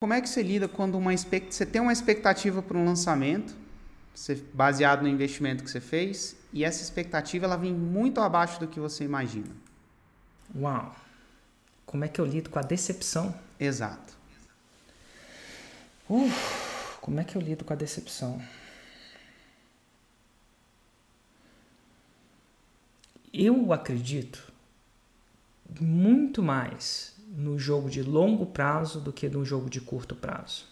Como é que você lida quando uma expect... você tem uma expectativa para um lançamento, baseado no investimento que você fez, e essa expectativa ela vem muito abaixo do que você imagina? Uau! Como é que eu lido com a decepção? Exato. Uh, como é que eu lido com a decepção? Eu acredito muito mais no jogo de longo prazo do que no jogo de curto prazo.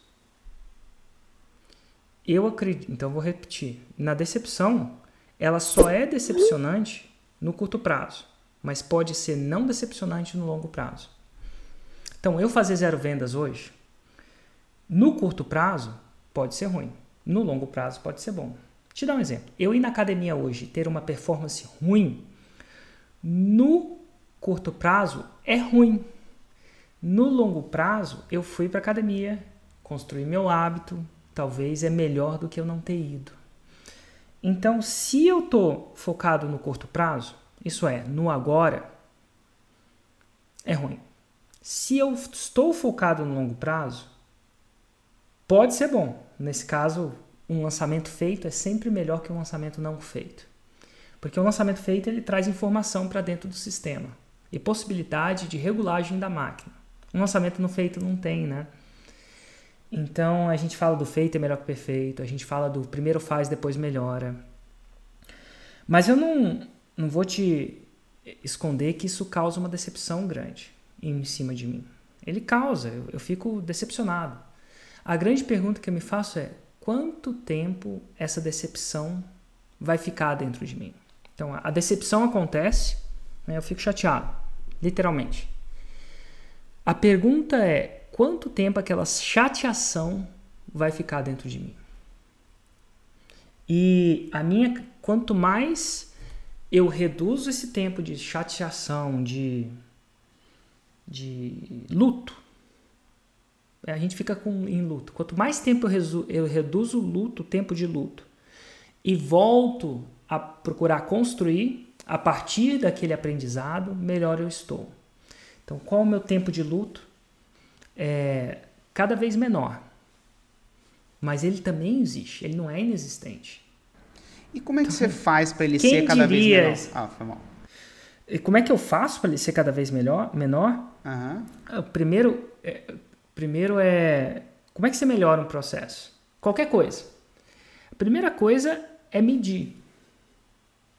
Eu acredito, então vou repetir. Na decepção, ela só é decepcionante no curto prazo, mas pode ser não decepcionante no longo prazo. Então, eu fazer zero vendas hoje, no curto prazo, pode ser ruim. No longo prazo, pode ser bom. Te dar um exemplo. Eu ir na academia hoje ter uma performance ruim, no curto prazo, é ruim. No longo prazo, eu fui para academia, construí meu hábito, talvez é melhor do que eu não ter ido. Então, se eu estou focado no curto prazo, isso é, no agora, é ruim. Se eu estou focado no longo prazo, pode ser bom. Nesse caso, um lançamento feito é sempre melhor que um lançamento não feito. Porque o lançamento feito ele traz informação para dentro do sistema e possibilidade de regulagem da máquina. Um lançamento não feito não tem, né? Então a gente fala do feito é melhor que perfeito, a gente fala do primeiro faz, depois melhora. Mas eu não, não vou te esconder que isso causa uma decepção grande em cima de mim. Ele causa, eu, eu fico decepcionado. A grande pergunta que eu me faço é: quanto tempo essa decepção vai ficar dentro de mim? Então a decepção acontece, né, eu fico chateado, literalmente. A pergunta é: quanto tempo aquela chateação vai ficar dentro de mim? E a minha, quanto mais eu reduzo esse tempo de chateação, de, de luto, a gente fica com, em luto. Quanto mais tempo eu, resu, eu reduzo o luto, o tempo de luto, e volto a procurar construir a partir daquele aprendizado, melhor eu estou. Então, qual o meu tempo de luto? É cada vez menor. Mas ele também existe, ele não é inexistente. E como é que então, você faz para ele ser cada diria, vez menor? Ah, foi mal. E como é que eu faço para ele ser cada vez melhor, menor? Uhum. Primeiro, é, primeiro é como é que você melhora um processo? Qualquer coisa. A primeira coisa é medir.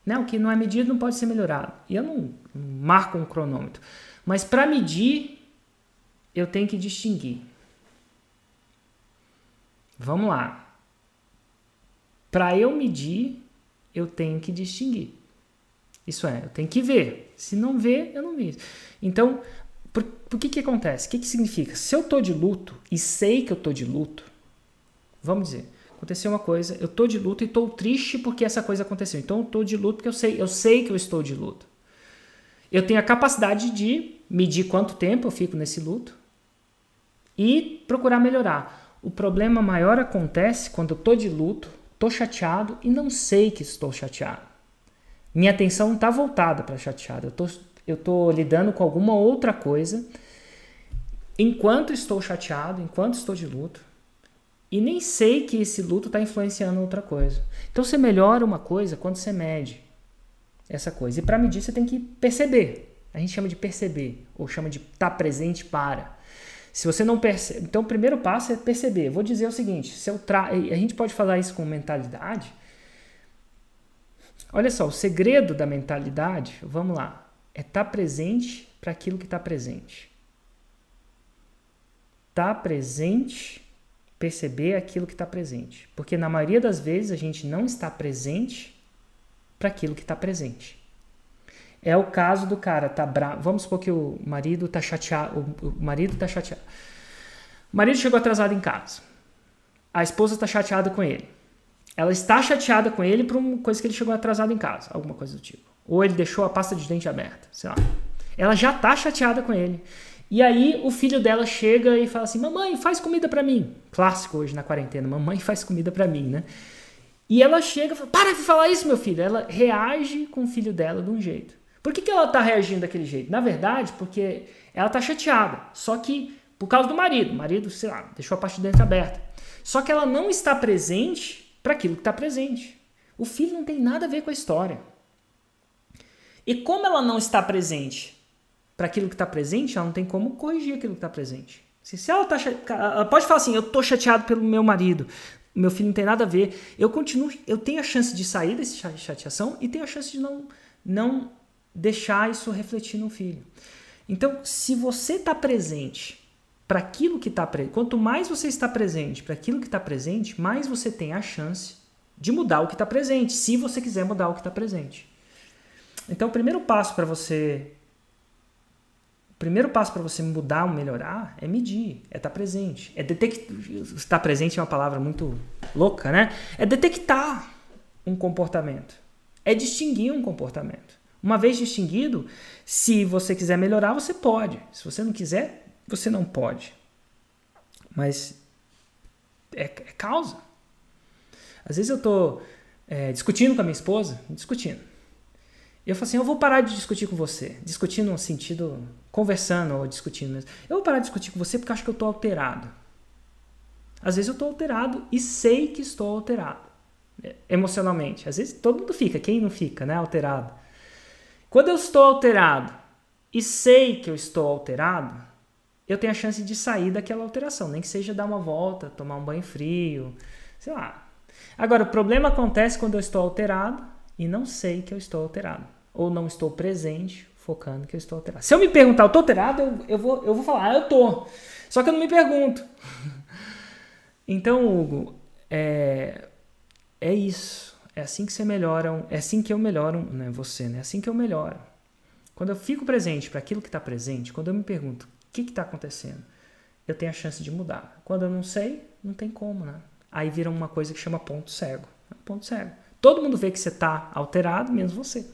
Né? O que não é medido não pode ser melhorado. E eu não marco um cronômetro. Mas para medir, eu tenho que distinguir. Vamos lá. Para eu medir, eu tenho que distinguir. Isso é, eu tenho que ver. Se não ver, eu não vi. Então, por, por que que acontece? O que que significa? Se eu tô de luto e sei que eu tô de luto, vamos dizer, aconteceu uma coisa, eu tô de luto e tô triste porque essa coisa aconteceu. Então eu tô de luto porque eu sei, eu sei que eu estou de luto. Eu tenho a capacidade de medir quanto tempo eu fico nesse luto e procurar melhorar. O problema maior acontece quando eu estou de luto, estou chateado e não sei que estou chateado. Minha atenção está voltada para chateado. Eu estou lidando com alguma outra coisa enquanto estou chateado, enquanto estou de luto. E nem sei que esse luto está influenciando outra coisa. Então você melhora uma coisa quando você mede essa coisa. E para medir você tem que perceber. A gente chama de perceber, ou chama de estar tá presente para. Se você não percebe. Então, o primeiro passo é perceber. Vou dizer o seguinte: se eu tra... a gente pode falar isso com mentalidade. Olha só, o segredo da mentalidade, vamos lá, é estar tá presente para aquilo que está presente. Estar tá presente, perceber aquilo que está presente. Porque na maioria das vezes a gente não está presente para aquilo que está presente. É o caso do cara tá bravo. Vamos supor que o marido tá chateado. O, marido tá chateado. O marido chegou atrasado em casa. A esposa está chateada com ele. Ela está chateada com ele por uma coisa que ele chegou atrasado em casa, alguma coisa do tipo. Ou ele deixou a pasta de dente aberta, sei lá. Ela já está chateada com ele. E aí o filho dela chega e fala assim: "Mamãe, faz comida para mim". Clássico hoje na quarentena, mamãe faz comida para mim, né? E ela chega fala: "Para de falar isso, meu filho". Ela reage com o filho dela de um jeito. Por que, que ela está reagindo daquele jeito? Na verdade, porque ela está chateada. Só que por causa do marido. O marido, sei lá, deixou a parte de dentro aberta. Só que ela não está presente para aquilo que está presente. O filho não tem nada a ver com a história. E como ela não está presente para aquilo que está presente, ela não tem como corrigir aquilo que está presente. Se, ela, tá, ela pode falar assim, eu estou chateado pelo meu marido, meu filho não tem nada a ver. Eu continuo, eu tenho a chance de sair desse chateação e tenho a chance de não, não deixar isso refletir no filho. Então, se você está presente para aquilo que está presente, quanto mais você está presente para aquilo que está presente, mais você tem a chance de mudar o que está presente, se você quiser mudar o que está presente. Então, o primeiro passo para você primeiro passo para você mudar ou melhorar é medir, é estar tá presente. É detectar. Estar presente é uma palavra muito louca, né? É detectar um comportamento. É distinguir um comportamento. Uma vez distinguido, se você quiser melhorar, você pode. Se você não quiser, você não pode. Mas é, é causa. Às vezes eu estou é, discutindo com a minha esposa, discutindo. Eu falo assim, eu vou parar de discutir com você. Discutindo no sentido, conversando ou discutindo mesmo. Eu vou parar de discutir com você porque acho que eu estou alterado. Às vezes eu estou alterado e sei que estou alterado. É, emocionalmente. Às vezes todo mundo fica, quem não fica, né? Alterado. Quando eu estou alterado e sei que eu estou alterado, eu tenho a chance de sair daquela alteração. Nem que seja dar uma volta, tomar um banho frio, sei lá. Agora, o problema acontece quando eu estou alterado e não sei que eu estou alterado ou não estou presente, focando que eu estou alterado. Se eu me perguntar, eu estou alterado, eu, eu, vou, eu vou falar, ah, eu estou. Só que eu não me pergunto. Então, Hugo, é, é isso. É assim que você melhora, é assim que eu melhoro, né, você, né? É assim que eu melhoro. Quando eu fico presente para aquilo que está presente, quando eu me pergunto o que está acontecendo, eu tenho a chance de mudar. Quando eu não sei, não tem como, né? Aí vira uma coisa que chama ponto cego. Ponto cego. Todo mundo vê que você está alterado, menos você.